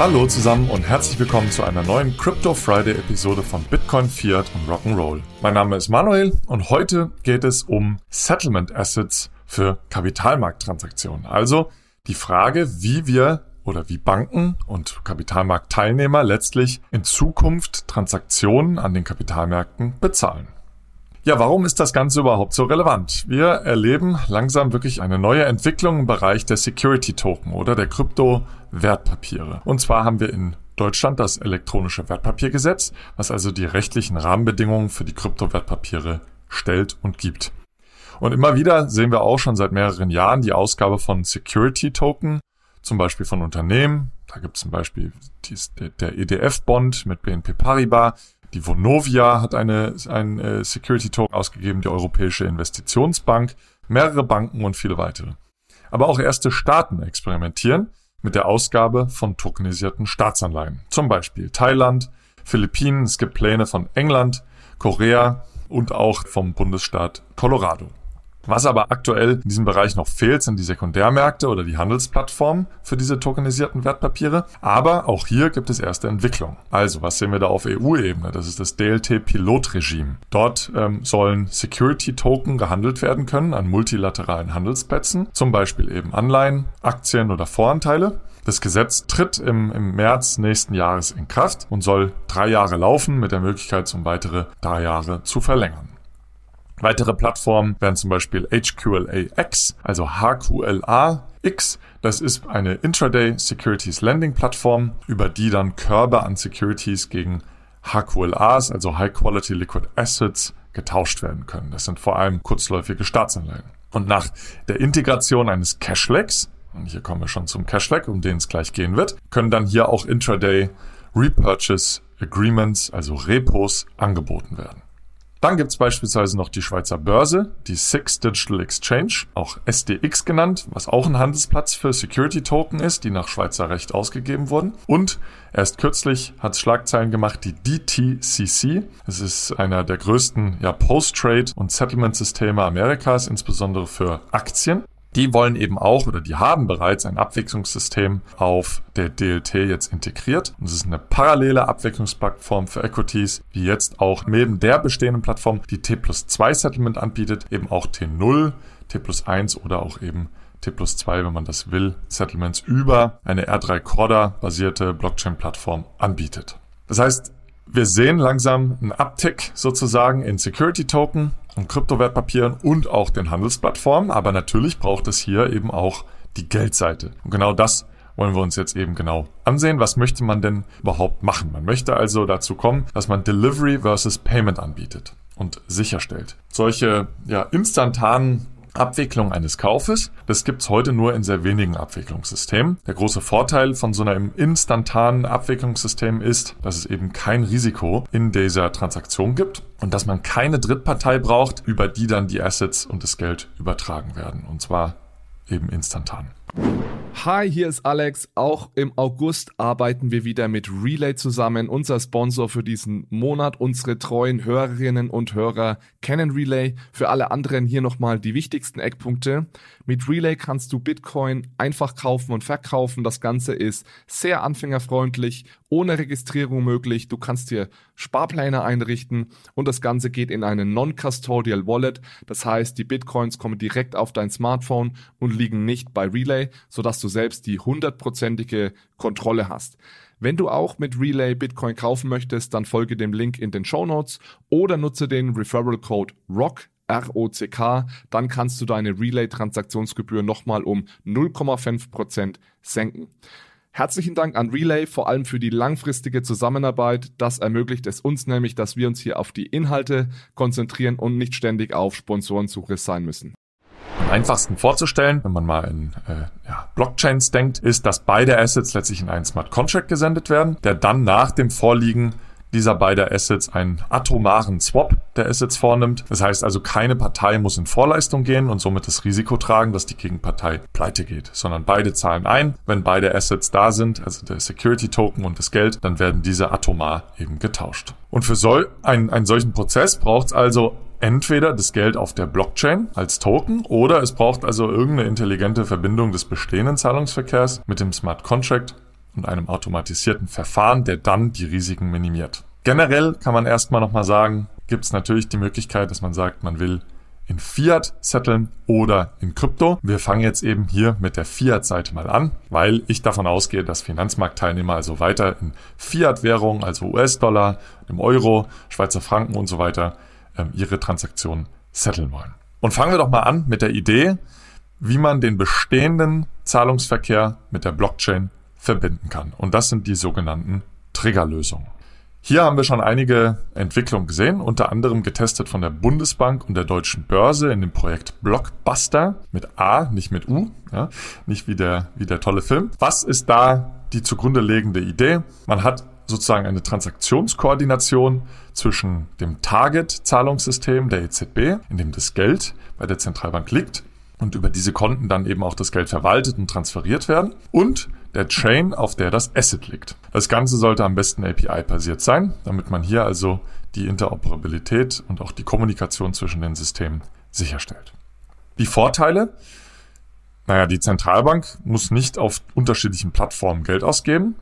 Hallo zusammen und herzlich willkommen zu einer neuen Crypto Friday Episode von Bitcoin, Fiat und Rock'n'Roll. Mein Name ist Manuel und heute geht es um Settlement Assets für Kapitalmarkttransaktionen. Also die Frage, wie wir oder wie Banken und Kapitalmarktteilnehmer letztlich in Zukunft Transaktionen an den Kapitalmärkten bezahlen. Ja, warum ist das Ganze überhaupt so relevant? Wir erleben langsam wirklich eine neue Entwicklung im Bereich der Security Token oder der Kryptowertpapiere. Und zwar haben wir in Deutschland das elektronische Wertpapiergesetz, was also die rechtlichen Rahmenbedingungen für die Kryptowertpapiere stellt und gibt. Und immer wieder sehen wir auch schon seit mehreren Jahren die Ausgabe von Security Token, zum Beispiel von Unternehmen. Da gibt es zum Beispiel der EDF-Bond mit BNP Paribas, die Vonovia hat eine, ein äh, Security Token ausgegeben, die Europäische Investitionsbank, mehrere Banken und viele weitere. Aber auch erste Staaten experimentieren mit der Ausgabe von tokenisierten Staatsanleihen. Zum Beispiel Thailand, Philippinen, es gibt Pläne von England, Korea und auch vom Bundesstaat Colorado. Was aber aktuell in diesem Bereich noch fehlt, sind die Sekundärmärkte oder die Handelsplattformen für diese tokenisierten Wertpapiere. Aber auch hier gibt es erste Entwicklungen. Also, was sehen wir da auf EU-Ebene? Das ist das DLT-Pilotregime. Dort ähm, sollen Security-Token gehandelt werden können an multilateralen Handelsplätzen, zum Beispiel eben Anleihen, Aktien oder Voranteile. Das Gesetz tritt im, im März nächsten Jahres in Kraft und soll drei Jahre laufen mit der Möglichkeit, um weitere drei Jahre zu verlängern. Weitere Plattformen wären zum Beispiel HQLAX, also HQLA-X. Das ist eine Intraday Securities Lending Plattform, über die dann Körbe an Securities gegen HQLAs, also High Quality Liquid Assets, getauscht werden können. Das sind vor allem kurzläufige Staatsanleihen. Und nach der Integration eines Cashlegs, und hier kommen wir schon zum Cashleg, um den es gleich gehen wird, können dann hier auch Intraday Repurchase Agreements, also Repos, angeboten werden. Dann gibt's beispielsweise noch die Schweizer Börse, die Six Digital Exchange, auch SDX genannt, was auch ein Handelsplatz für Security Token ist, die nach Schweizer Recht ausgegeben wurden. Und erst kürzlich hat Schlagzeilen gemacht die DTCC. Es ist einer der größten ja, Post-Trade- und Settlement-Systeme Amerikas, insbesondere für Aktien. Die wollen eben auch oder die haben bereits ein Abwicklungssystem auf der DLT jetzt integriert. Und es ist eine parallele Abwicklungsplattform für Equities, die jetzt auch neben der bestehenden Plattform, die T plus 2 Settlement anbietet, eben auch T0, T plus 1 oder auch eben T plus 2, wenn man das will, Settlements über eine R3 Corda basierte Blockchain-Plattform anbietet. Das heißt, wir sehen langsam einen Uptick sozusagen in Security Token und Kryptowertpapieren und auch den Handelsplattformen. Aber natürlich braucht es hier eben auch die Geldseite. Und genau das wollen wir uns jetzt eben genau ansehen. Was möchte man denn überhaupt machen? Man möchte also dazu kommen, dass man Delivery versus Payment anbietet und sicherstellt. Solche ja, instantanen Abwicklung eines Kaufes. Das gibt's heute nur in sehr wenigen Abwicklungssystemen. Der große Vorteil von so einem instantanen Abwicklungssystem ist, dass es eben kein Risiko in dieser Transaktion gibt und dass man keine Drittpartei braucht, über die dann die Assets und das Geld übertragen werden. Und zwar eben instantan. Hi, hier ist Alex. Auch im August arbeiten wir wieder mit Relay zusammen, unser Sponsor für diesen Monat. Unsere treuen Hörerinnen und Hörer kennen Relay. Für alle anderen hier nochmal die wichtigsten Eckpunkte. Mit Relay kannst du Bitcoin einfach kaufen und verkaufen. Das Ganze ist sehr anfängerfreundlich, ohne Registrierung möglich. Du kannst dir Sparpläne einrichten und das Ganze geht in eine Non-Custodial Wallet. Das heißt, die Bitcoins kommen direkt auf dein Smartphone und liegen nicht bei Relay, sodass du selbst die hundertprozentige Kontrolle hast. Wenn du auch mit Relay Bitcoin kaufen möchtest, dann folge dem Link in den Show Notes oder nutze den Referral Code ROCK ROCK, dann kannst du deine Relay-Transaktionsgebühr nochmal um 0,5% senken. Herzlichen Dank an Relay, vor allem für die langfristige Zusammenarbeit. Das ermöglicht es uns nämlich, dass wir uns hier auf die Inhalte konzentrieren und nicht ständig auf Sponsorensuche sein müssen. Am einfachsten vorzustellen, wenn man mal in äh, ja, Blockchains denkt, ist, dass beide Assets letztlich in einen Smart Contract gesendet werden, der dann nach dem Vorliegen dieser beiden Assets einen atomaren Swap der Assets vornimmt. Das heißt also, keine Partei muss in Vorleistung gehen und somit das Risiko tragen, dass die Gegenpartei pleite geht, sondern beide zahlen ein. Wenn beide Assets da sind, also der Security Token und das Geld, dann werden diese atomar eben getauscht. Und für so einen, einen solchen Prozess braucht es also entweder das Geld auf der Blockchain als Token oder es braucht also irgendeine intelligente Verbindung des bestehenden Zahlungsverkehrs mit dem Smart Contract und einem automatisierten Verfahren, der dann die Risiken minimiert. Generell kann man erstmal nochmal sagen, gibt es natürlich die Möglichkeit, dass man sagt, man will in Fiat setteln oder in Krypto. Wir fangen jetzt eben hier mit der Fiat-Seite mal an, weil ich davon ausgehe, dass Finanzmarktteilnehmer also weiter in Fiat-Währung, also US-Dollar, im Euro, Schweizer Franken und so weiter, ähm, ihre Transaktionen setteln wollen. Und fangen wir doch mal an mit der Idee, wie man den bestehenden Zahlungsverkehr mit der Blockchain verbinden kann. Und das sind die sogenannten Triggerlösungen. Hier haben wir schon einige Entwicklungen gesehen, unter anderem getestet von der Bundesbank und der Deutschen Börse in dem Projekt Blockbuster mit A, nicht mit U, ja, nicht wie der, wie der tolle Film. Was ist da die zugrunde liegende Idee? Man hat sozusagen eine Transaktionskoordination zwischen dem Target-Zahlungssystem der EZB, in dem das Geld bei der Zentralbank liegt und über diese Konten dann eben auch das Geld verwaltet und transferiert werden und der Chain, auf der das Asset liegt. Das Ganze sollte am besten API-basiert sein, damit man hier also die Interoperabilität und auch die Kommunikation zwischen den Systemen sicherstellt. Die Vorteile? Naja, die Zentralbank muss nicht auf unterschiedlichen Plattformen Geld ausgeben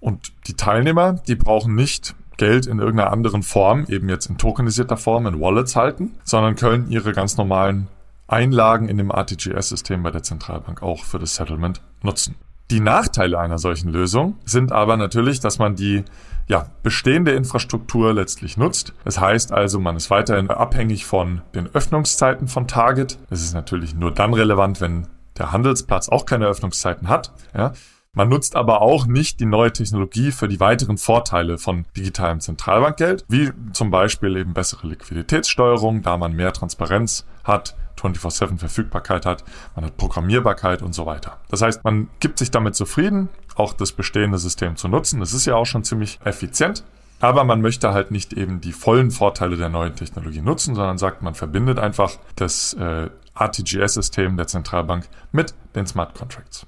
und die Teilnehmer, die brauchen nicht Geld in irgendeiner anderen Form, eben jetzt in tokenisierter Form, in Wallets halten, sondern können ihre ganz normalen Einlagen in dem RTGS-System bei der Zentralbank auch für das Settlement nutzen. Die Nachteile einer solchen Lösung sind aber natürlich, dass man die ja, bestehende Infrastruktur letztlich nutzt. Das heißt also, man ist weiterhin abhängig von den Öffnungszeiten von Target. Das ist natürlich nur dann relevant, wenn der Handelsplatz auch keine Öffnungszeiten hat. Ja. Man nutzt aber auch nicht die neue Technologie für die weiteren Vorteile von digitalem Zentralbankgeld, wie zum Beispiel eben bessere Liquiditätssteuerung, da man mehr Transparenz hat, 24-7 Verfügbarkeit hat, man hat Programmierbarkeit und so weiter. Das heißt, man gibt sich damit zufrieden, auch das bestehende System zu nutzen. Das ist ja auch schon ziemlich effizient. Aber man möchte halt nicht eben die vollen Vorteile der neuen Technologie nutzen, sondern sagt, man verbindet einfach das äh, RTGS-System der Zentralbank mit den Smart Contracts.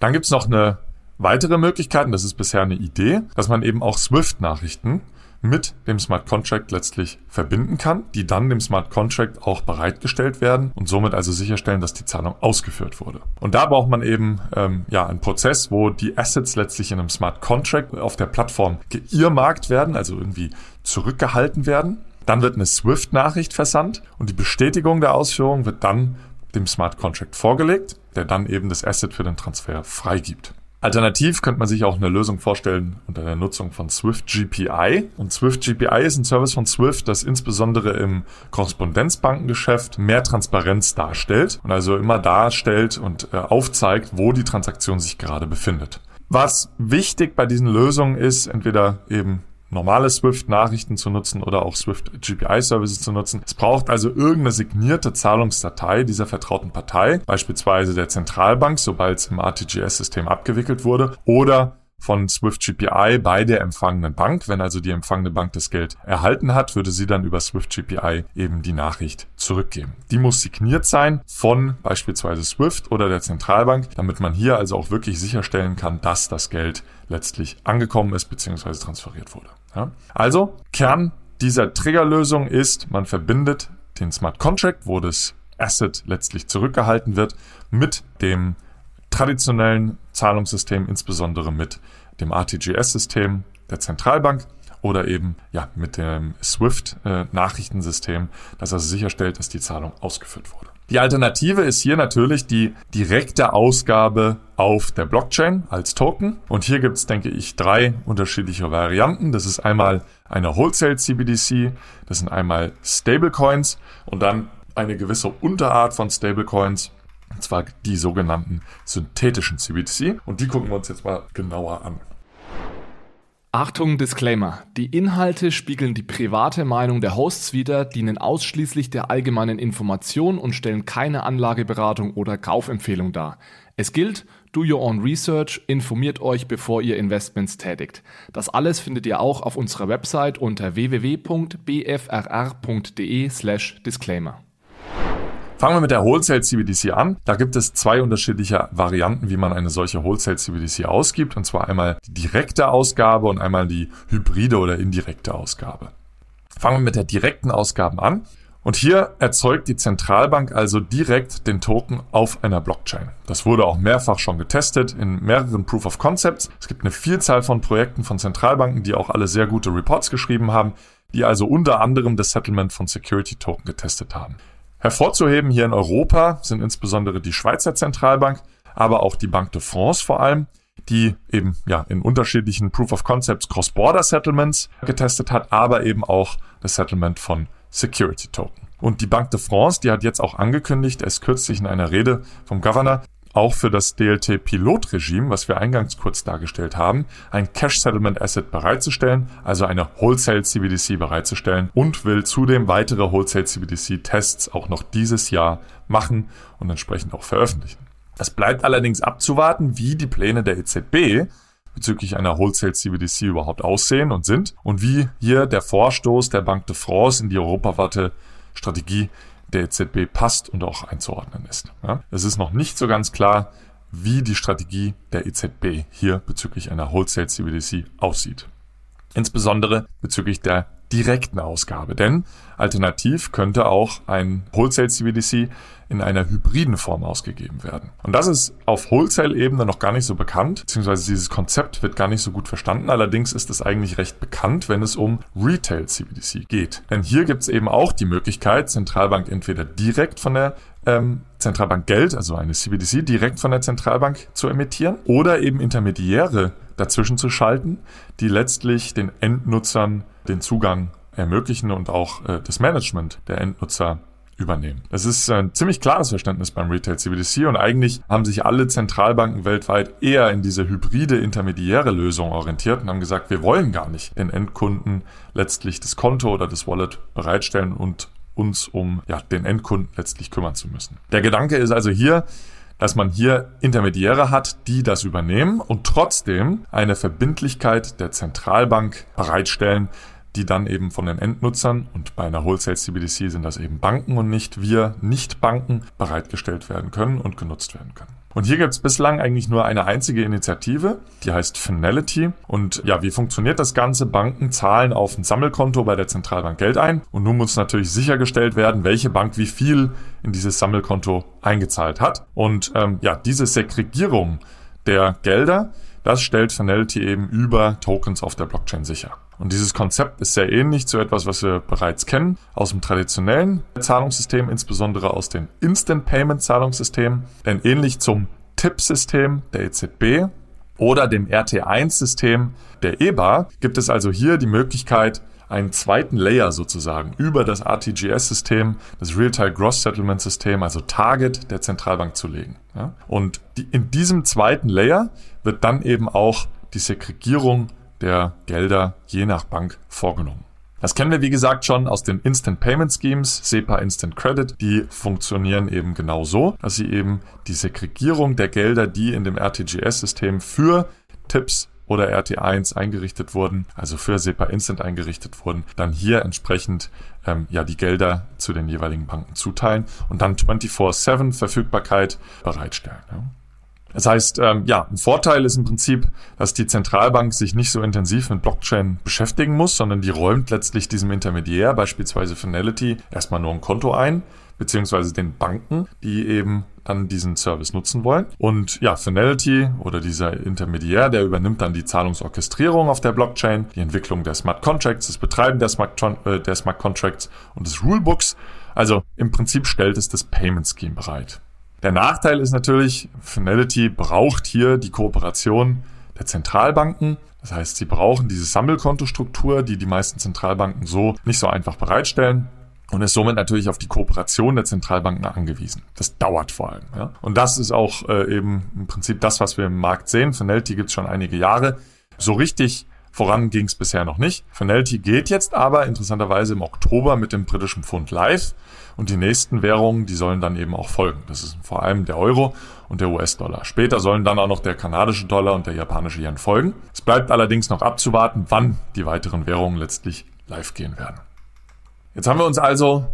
Dann gibt's noch eine weitere Möglichkeit, und das ist bisher eine Idee, dass man eben auch Swift-Nachrichten mit dem Smart Contract letztlich verbinden kann, die dann dem Smart Contract auch bereitgestellt werden und somit also sicherstellen, dass die Zahlung ausgeführt wurde. Und da braucht man eben ähm, ja einen Prozess, wo die Assets letztlich in einem Smart Contract auf der Plattform geirrmarkt werden, also irgendwie zurückgehalten werden. Dann wird eine Swift-Nachricht versandt und die Bestätigung der Ausführung wird dann dem Smart Contract vorgelegt, der dann eben das Asset für den Transfer freigibt. Alternativ könnte man sich auch eine Lösung vorstellen unter der Nutzung von Swift GPI. Und Swift GPI ist ein Service von Swift, das insbesondere im Korrespondenzbankengeschäft mehr Transparenz darstellt und also immer darstellt und äh, aufzeigt, wo die Transaktion sich gerade befindet. Was wichtig bei diesen Lösungen ist, entweder eben normale Swift-Nachrichten zu nutzen oder auch Swift-GPI-Services zu nutzen. Es braucht also irgendeine signierte Zahlungsdatei dieser vertrauten Partei, beispielsweise der Zentralbank, sobald es im RTGS-System abgewickelt wurde, oder von Swift GPI bei der empfangenen Bank. Wenn also die empfangene Bank das Geld erhalten hat, würde sie dann über Swift GPI eben die Nachricht zurückgeben. Die muss signiert sein von beispielsweise Swift oder der Zentralbank, damit man hier also auch wirklich sicherstellen kann, dass das Geld letztlich angekommen ist bzw. transferiert wurde. Ja? Also, Kern dieser Triggerlösung ist, man verbindet den Smart Contract, wo das Asset letztlich zurückgehalten wird, mit dem traditionellen Zahlungssystem, insbesondere mit dem RTGS-System der Zentralbank oder eben ja mit dem SWIFT-Nachrichtensystem, äh, das also sicherstellt, dass die Zahlung ausgeführt wurde. Die Alternative ist hier natürlich die direkte Ausgabe auf der Blockchain als Token. Und hier gibt es, denke ich, drei unterschiedliche Varianten. Das ist einmal eine Wholesale CBDC, das sind einmal Stablecoins und dann eine gewisse Unterart von Stablecoins, und zwar die sogenannten synthetischen CBDC. Und die gucken wir uns jetzt mal genauer an. Achtung, Disclaimer. Die Inhalte spiegeln die private Meinung der Hosts wider, dienen ausschließlich der allgemeinen Information und stellen keine Anlageberatung oder Kaufempfehlung dar. Es gilt, do your own research, informiert euch, bevor ihr Investments tätigt. Das alles findet ihr auch auf unserer Website unter www.bfrr.de slash disclaimer. Fangen wir mit der Wholesale CBDC an. Da gibt es zwei unterschiedliche Varianten, wie man eine solche Wholesale CBDC ausgibt. Und zwar einmal die direkte Ausgabe und einmal die hybride oder indirekte Ausgabe. Fangen wir mit der direkten Ausgabe an. Und hier erzeugt die Zentralbank also direkt den Token auf einer Blockchain. Das wurde auch mehrfach schon getestet in mehreren Proof of Concepts. Es gibt eine Vielzahl von Projekten von Zentralbanken, die auch alle sehr gute Reports geschrieben haben, die also unter anderem das Settlement von Security Token getestet haben. Hervorzuheben hier in Europa sind insbesondere die Schweizer Zentralbank, aber auch die Banque de France vor allem, die eben ja in unterschiedlichen Proof of Concepts Cross-Border Settlements getestet hat, aber eben auch das Settlement von Security Token. Und die Banque de France, die hat jetzt auch angekündigt, erst kürzlich in einer Rede vom Governor, auch für das DLT-Pilotregime, was wir eingangs kurz dargestellt haben, ein Cash Settlement Asset bereitzustellen, also eine Wholesale CBDC bereitzustellen und will zudem weitere Wholesale CBDC Tests auch noch dieses Jahr machen und entsprechend auch veröffentlichen. Es bleibt allerdings abzuwarten, wie die Pläne der EZB bezüglich einer Wholesale CBDC überhaupt aussehen und sind und wie hier der Vorstoß der Banque de France in die europaweite Strategie der EZB passt und auch einzuordnen ist. Ja, es ist noch nicht so ganz klar, wie die Strategie der EZB hier bezüglich einer Wholesale CBDC aussieht. Insbesondere bezüglich der direkten Ausgabe, denn alternativ könnte auch ein Wholesale CBDC in einer hybriden Form ausgegeben werden. Und das ist auf Wholesale-Ebene noch gar nicht so bekannt, beziehungsweise dieses Konzept wird gar nicht so gut verstanden. Allerdings ist es eigentlich recht bekannt, wenn es um Retail CBDC geht. Denn hier gibt es eben auch die Möglichkeit, Zentralbank entweder direkt von der ähm, Zentralbank Geld, also eine CBDC, direkt von der Zentralbank zu emittieren oder eben Intermediäre dazwischen zu schalten, die letztlich den Endnutzern den Zugang ermöglichen und auch äh, das Management der Endnutzer übernehmen. Das ist ein ziemlich klares Verständnis beim Retail CBDC und eigentlich haben sich alle Zentralbanken weltweit eher in diese hybride intermediäre Lösung orientiert und haben gesagt, wir wollen gar nicht den Endkunden letztlich das Konto oder das Wallet bereitstellen und uns um ja, den Endkunden letztlich kümmern zu müssen. Der Gedanke ist also hier, dass man hier Intermediäre hat, die das übernehmen und trotzdem eine Verbindlichkeit der Zentralbank bereitstellen, die dann eben von den Endnutzern und bei einer Wholesale CBDC sind das eben Banken und nicht wir Nicht-Banken bereitgestellt werden können und genutzt werden können. Und hier gibt es bislang eigentlich nur eine einzige Initiative, die heißt Finality. Und ja, wie funktioniert das Ganze? Banken zahlen auf ein Sammelkonto bei der Zentralbank Geld ein. Und nun muss natürlich sichergestellt werden, welche Bank wie viel in dieses Sammelkonto eingezahlt hat. Und ähm, ja, diese Segregierung der Gelder, das stellt Finality eben über Tokens auf der Blockchain sicher. Und dieses Konzept ist sehr ähnlich zu etwas, was wir bereits kennen aus dem traditionellen Zahlungssystem, insbesondere aus den Instant Payment Zahlungssystemen. Denn ähnlich zum TIP-System der EZB oder dem RT1-System der EBA gibt es also hier die Möglichkeit, einen zweiten Layer sozusagen über das RTGS-System, das Real-Time Gross Settlement System, also Target der Zentralbank zu legen. Ja? Und die, in diesem zweiten Layer wird dann eben auch die Segregierung der Gelder je nach Bank vorgenommen. Das kennen wir, wie gesagt, schon aus den Instant Payment Schemes, SEPA Instant Credit. Die funktionieren eben genau so, dass sie eben die Segregierung der Gelder, die in dem RTGS-System für Tipps oder RT1 eingerichtet wurden, also für SEPA Instant eingerichtet wurden, dann hier entsprechend ähm, ja die Gelder zu den jeweiligen Banken zuteilen und dann 24/7 Verfügbarkeit bereitstellen. Ja. Das heißt, ähm, ja, ein Vorteil ist im Prinzip, dass die Zentralbank sich nicht so intensiv mit Blockchain beschäftigen muss, sondern die räumt letztlich diesem Intermediär, beispielsweise Finality, erstmal nur ein Konto ein, beziehungsweise den Banken, die eben dann diesen Service nutzen wollen. Und ja, Finality oder dieser Intermediär, der übernimmt dann die Zahlungsorchestrierung auf der Blockchain, die Entwicklung der Smart Contracts, das Betreiben der Smart, äh, der Smart Contracts und des Rulebooks. Also im Prinzip stellt es das Payment Scheme bereit. Der Nachteil ist natürlich, Finality braucht hier die Kooperation der Zentralbanken. Das heißt, sie brauchen diese Sammelkontostruktur, die die meisten Zentralbanken so nicht so einfach bereitstellen und ist somit natürlich auf die Kooperation der Zentralbanken angewiesen. Das dauert vor allem. Ja? Und das ist auch äh, eben im Prinzip das, was wir im Markt sehen. Finality gibt es schon einige Jahre. So richtig Voran ging es bisher noch nicht. Finality geht jetzt aber interessanterweise im Oktober mit dem britischen Pfund live und die nächsten Währungen, die sollen dann eben auch folgen. Das ist vor allem der Euro und der US-Dollar. Später sollen dann auch noch der kanadische Dollar und der japanische Yen folgen. Es bleibt allerdings noch abzuwarten, wann die weiteren Währungen letztlich live gehen werden. Jetzt haben wir uns also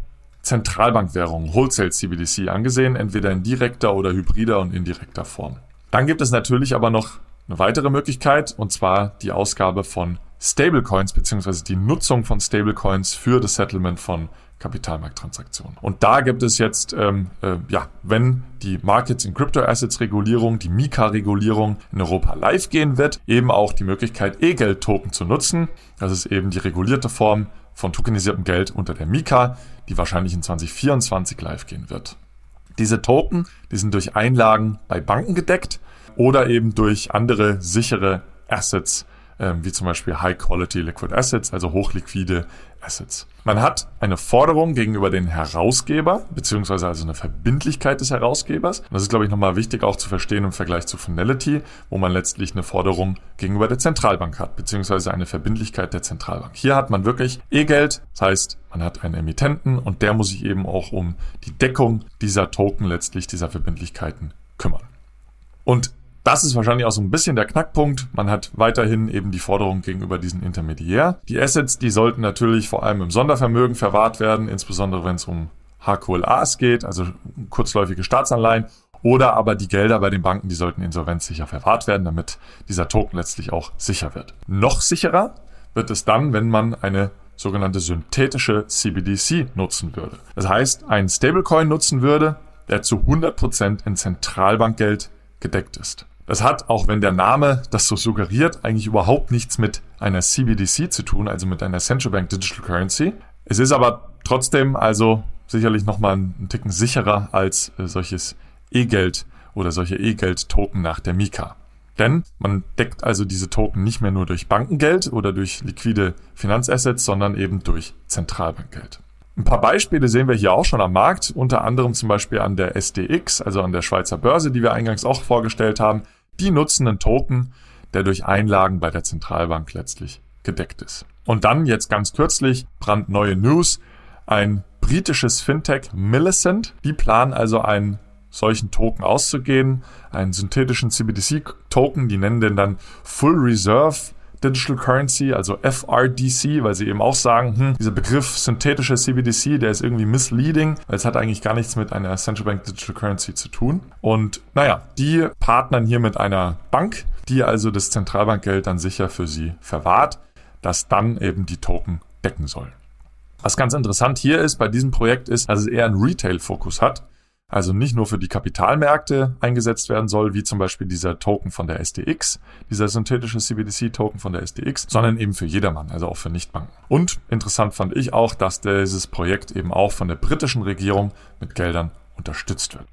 Zentralbankwährungen, Wholesale CBDC angesehen, entweder in direkter oder hybrider und indirekter Form. Dann gibt es natürlich aber noch eine weitere Möglichkeit, und zwar die Ausgabe von Stablecoins beziehungsweise die Nutzung von Stablecoins für das Settlement von Kapitalmarkttransaktionen. Und da gibt es jetzt, ähm, äh, ja, wenn die Markets in Crypto Assets Regulierung, die Mika-Regulierung in Europa live gehen wird, eben auch die Möglichkeit, E-Geld-Token zu nutzen. Das ist eben die regulierte Form von tokenisiertem Geld unter der Mika, die wahrscheinlich in 2024 live gehen wird. Diese Token, die sind durch Einlagen bei Banken gedeckt oder eben durch andere sichere Assets ähm, wie zum Beispiel High Quality Liquid Assets, also hochliquide Assets. Man hat eine Forderung gegenüber den Herausgeber, beziehungsweise also eine Verbindlichkeit des Herausgebers. das ist, glaube ich, nochmal wichtig auch zu verstehen im Vergleich zu Finality, wo man letztlich eine Forderung gegenüber der Zentralbank hat, beziehungsweise eine Verbindlichkeit der Zentralbank. Hier hat man wirklich E-Geld, das heißt, man hat einen Emittenten und der muss sich eben auch um die Deckung dieser Token letztlich, dieser Verbindlichkeiten kümmern. Und das ist wahrscheinlich auch so ein bisschen der Knackpunkt. Man hat weiterhin eben die Forderung gegenüber diesen Intermediär. Die Assets, die sollten natürlich vor allem im Sondervermögen verwahrt werden, insbesondere wenn es um HQLAs geht, also kurzläufige Staatsanleihen. Oder aber die Gelder bei den Banken, die sollten insolvenzsicher verwahrt werden, damit dieser Token letztlich auch sicher wird. Noch sicherer wird es dann, wenn man eine sogenannte synthetische CBDC nutzen würde. Das heißt, einen Stablecoin nutzen würde, der zu 100% in Zentralbankgeld gedeckt ist. Das hat, auch wenn der Name das so suggeriert, eigentlich überhaupt nichts mit einer CBDC zu tun, also mit einer Central Bank Digital Currency. Es ist aber trotzdem also sicherlich nochmal einen Ticken sicherer als äh, solches E-Geld oder solche E-Geld-Token nach der Mika. Denn man deckt also diese Token nicht mehr nur durch Bankengeld oder durch liquide Finanzassets, sondern eben durch Zentralbankgeld. Ein paar Beispiele sehen wir hier auch schon am Markt, unter anderem zum Beispiel an der SDX, also an der Schweizer Börse, die wir eingangs auch vorgestellt haben. Die nutzen einen Token, der durch Einlagen bei der Zentralbank letztlich gedeckt ist. Und dann jetzt ganz kürzlich brandneue News. Ein britisches Fintech Millicent, die planen also einen solchen Token auszugehen, einen synthetischen CBDC-Token, die nennen den dann Full Reserve Digital Currency, also FRDC, weil sie eben auch sagen, hm, dieser Begriff synthetische CBDC, der ist irgendwie misleading, weil es hat eigentlich gar nichts mit einer Central Bank Digital Currency zu tun. Und naja, die partnern hier mit einer Bank, die also das Zentralbankgeld dann sicher für sie verwahrt, das dann eben die Token decken soll. Was ganz interessant hier ist bei diesem Projekt ist, dass es eher einen Retail-Fokus hat also nicht nur für die Kapitalmärkte eingesetzt werden soll, wie zum Beispiel dieser Token von der SDX, dieser synthetische CBDC-Token von der SDX, sondern eben für jedermann, also auch für Nichtbanken. Und interessant fand ich auch, dass dieses Projekt eben auch von der britischen Regierung mit Geldern unterstützt wird.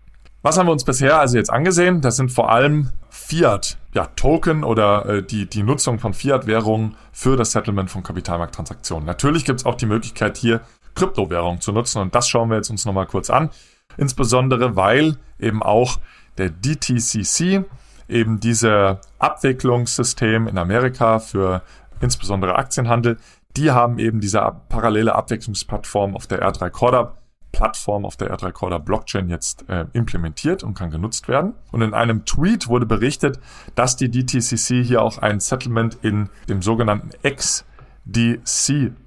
Was haben wir uns bisher also jetzt angesehen? Das sind vor allem Fiat, ja, Token oder äh, die, die Nutzung von Fiat-Währungen für das Settlement von Kapitalmarkttransaktionen. Natürlich gibt es auch die Möglichkeit, hier Kryptowährungen zu nutzen und das schauen wir jetzt uns nochmal kurz an. Insbesondere weil eben auch der DTCC, eben dieser Abwicklungssystem in Amerika für insbesondere Aktienhandel, die haben eben diese parallele Abwicklungsplattform auf der R3 Corda Plattform auf der R3 Corda Blockchain jetzt äh, implementiert und kann genutzt werden. Und in einem Tweet wurde berichtet, dass die DTCC hier auch ein Settlement in dem sogenannten X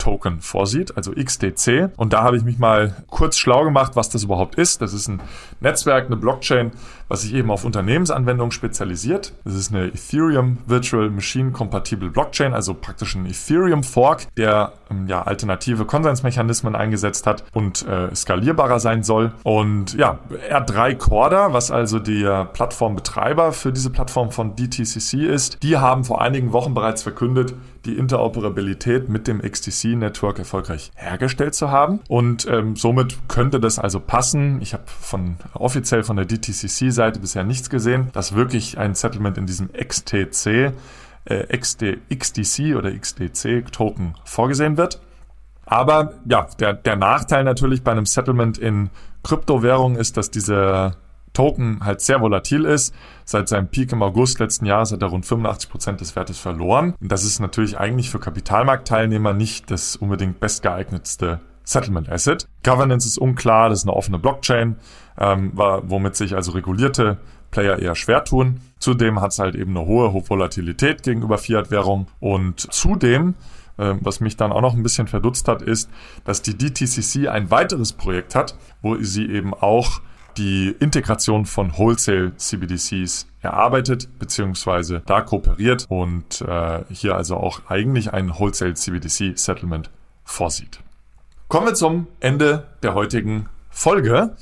XDC-Token vorsieht, also XDC. Und da habe ich mich mal kurz schlau gemacht, was das überhaupt ist. Das ist ein Netzwerk, eine Blockchain, was sich eben auf Unternehmensanwendungen spezialisiert. Das ist eine Ethereum Virtual Machine Compatible Blockchain, also praktisch ein Ethereum Fork, der ähm, ja alternative Konsensmechanismen eingesetzt hat und äh, skalierbarer sein soll. Und ja, R3 Corda, was also der Plattformbetreiber für diese Plattform von DTCC ist, die haben vor einigen Wochen bereits verkündet, die Interoperabilität mit dem XTC-Network erfolgreich hergestellt zu haben. Und ähm, somit könnte das also passen. Ich habe von offiziell von der DTCC-Seite bisher nichts gesehen, dass wirklich ein Settlement in diesem XTC, äh, XD, XDC oder XDC-Token vorgesehen wird. Aber ja, der, der Nachteil natürlich bei einem Settlement in Kryptowährung ist, dass diese Token halt sehr volatil ist. Seit seinem Peak im August letzten Jahres hat er rund 85 Prozent des Wertes verloren. Und das ist natürlich eigentlich für Kapitalmarktteilnehmer nicht das unbedingt bestgeeignetste Settlement Asset. Governance ist unklar, das ist eine offene Blockchain, ähm, womit sich also regulierte Player eher schwer tun. Zudem hat es halt eben eine hohe Volatilität gegenüber Fiat-Währung und zudem äh, was mich dann auch noch ein bisschen verdutzt hat, ist, dass die DTCC ein weiteres Projekt hat, wo sie eben auch die Integration von Wholesale CBDCs erarbeitet bzw. da kooperiert und äh, hier also auch eigentlich ein Wholesale CBDC Settlement vorsieht. Kommen wir zum Ende der heutigen Folge.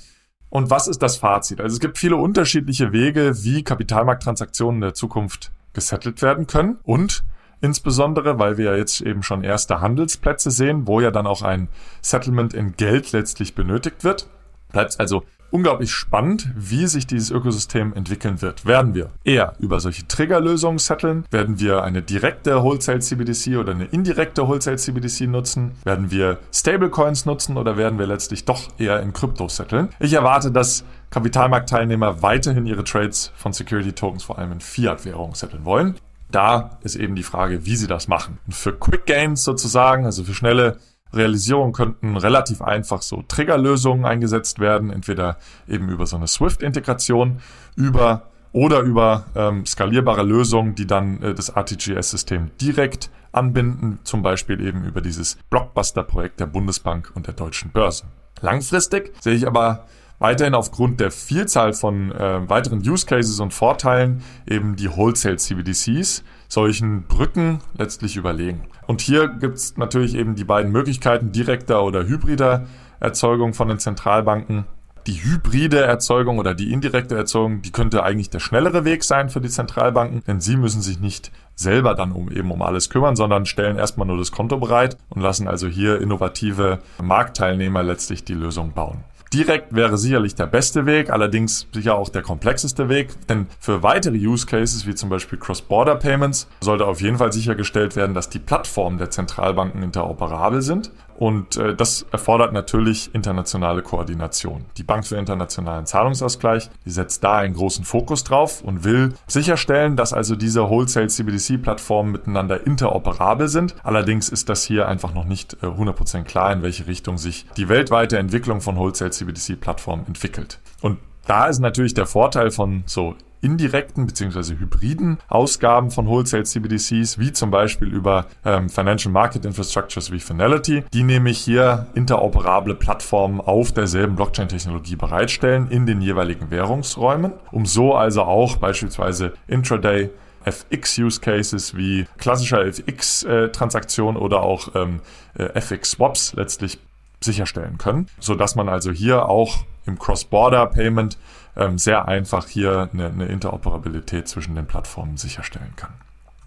Und was ist das Fazit? Also es gibt viele unterschiedliche Wege, wie Kapitalmarkttransaktionen in der Zukunft gesettelt werden können. Und insbesondere, weil wir ja jetzt eben schon erste Handelsplätze sehen, wo ja dann auch ein Settlement in Geld letztlich benötigt wird, bleibt also unglaublich spannend, wie sich dieses Ökosystem entwickeln wird. Werden wir eher über solche Triggerlösungen setteln? Werden wir eine direkte Wholesale CBDC oder eine indirekte Wholesale CBDC nutzen? Werden wir Stablecoins nutzen oder werden wir letztlich doch eher in Krypto setteln? Ich erwarte, dass Kapitalmarktteilnehmer weiterhin ihre Trades von Security Tokens vor allem in Fiat-Währungen setteln wollen. Da ist eben die Frage, wie sie das machen. Und für Quick Gains sozusagen, also für schnelle Realisierung könnten relativ einfach so Triggerlösungen eingesetzt werden, entweder eben über so eine Swift-Integration, über oder über ähm, skalierbare Lösungen, die dann äh, das RTGS-System direkt anbinden, zum Beispiel eben über dieses Blockbuster-Projekt der Bundesbank und der Deutschen Börse. Langfristig sehe ich aber weiterhin aufgrund der Vielzahl von äh, weiteren Use Cases und Vorteilen eben die Wholesale CBDCs solchen Brücken letztlich überlegen. Und hier gibt es natürlich eben die beiden Möglichkeiten direkter oder hybrider Erzeugung von den Zentralbanken. Die hybride Erzeugung oder die indirekte Erzeugung, die könnte eigentlich der schnellere Weg sein für die Zentralbanken, denn sie müssen sich nicht selber dann um eben um alles kümmern, sondern stellen erstmal nur das Konto bereit und lassen also hier innovative Marktteilnehmer letztlich die Lösung bauen. Direkt wäre sicherlich der beste Weg, allerdings sicher auch der komplexeste Weg, denn für weitere Use Cases wie zum Beispiel Cross-Border Payments sollte auf jeden Fall sichergestellt werden, dass die Plattformen der Zentralbanken interoperabel sind und äh, das erfordert natürlich internationale Koordination. Die Bank für internationalen Zahlungsausgleich, die setzt da einen großen Fokus drauf und will sicherstellen, dass also diese Wholesale CBDC-Plattformen miteinander interoperabel sind. Allerdings ist das hier einfach noch nicht äh, 100% klar, in welche Richtung sich die weltweite Entwicklung von Wholesale CBDC-Plattformen entwickelt. Und da ist natürlich der Vorteil von so indirekten bzw. hybriden Ausgaben von Wholesale CBDCs, wie zum Beispiel über ähm, Financial Market Infrastructures wie Finality, die nämlich hier interoperable Plattformen auf derselben Blockchain-Technologie bereitstellen in den jeweiligen Währungsräumen, um so also auch beispielsweise Intraday FX-Use Cases wie klassischer FX-Transaktion oder auch ähm, äh, FX-Swaps letztlich sicherstellen können, so dass man also hier auch im Cross-Border-Payment ähm, sehr einfach hier eine, eine Interoperabilität zwischen den Plattformen sicherstellen kann.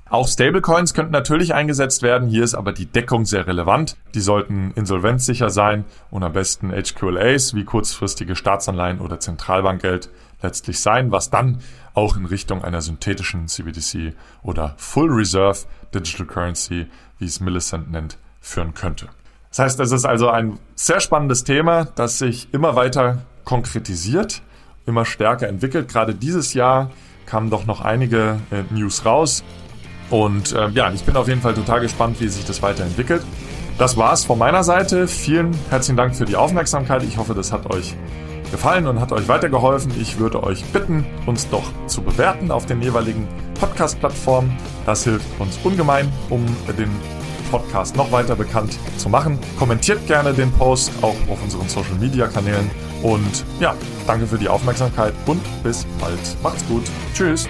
Auch Stablecoins könnten natürlich eingesetzt werden. Hier ist aber die Deckung sehr relevant. Die sollten insolvenzsicher sein und am besten HQLAs wie kurzfristige Staatsanleihen oder Zentralbankgeld letztlich sein, was dann auch in Richtung einer synthetischen CBDC oder Full Reserve Digital Currency, wie es Millicent nennt, führen könnte. Das heißt, es ist also ein sehr spannendes Thema, das sich immer weiter konkretisiert immer stärker entwickelt. Gerade dieses Jahr kamen doch noch einige äh, News raus. Und äh, ja, ich bin auf jeden Fall total gespannt, wie sich das weiterentwickelt. Das war's von meiner Seite. Vielen herzlichen Dank für die Aufmerksamkeit. Ich hoffe, das hat euch gefallen und hat euch weitergeholfen. Ich würde euch bitten, uns doch zu bewerten auf den jeweiligen Podcast-Plattformen. Das hilft uns ungemein, um den Podcast noch weiter bekannt zu machen. Kommentiert gerne den Post auch auf unseren Social Media Kanälen. Und ja, danke für die Aufmerksamkeit und bis bald. Macht's gut. Tschüss.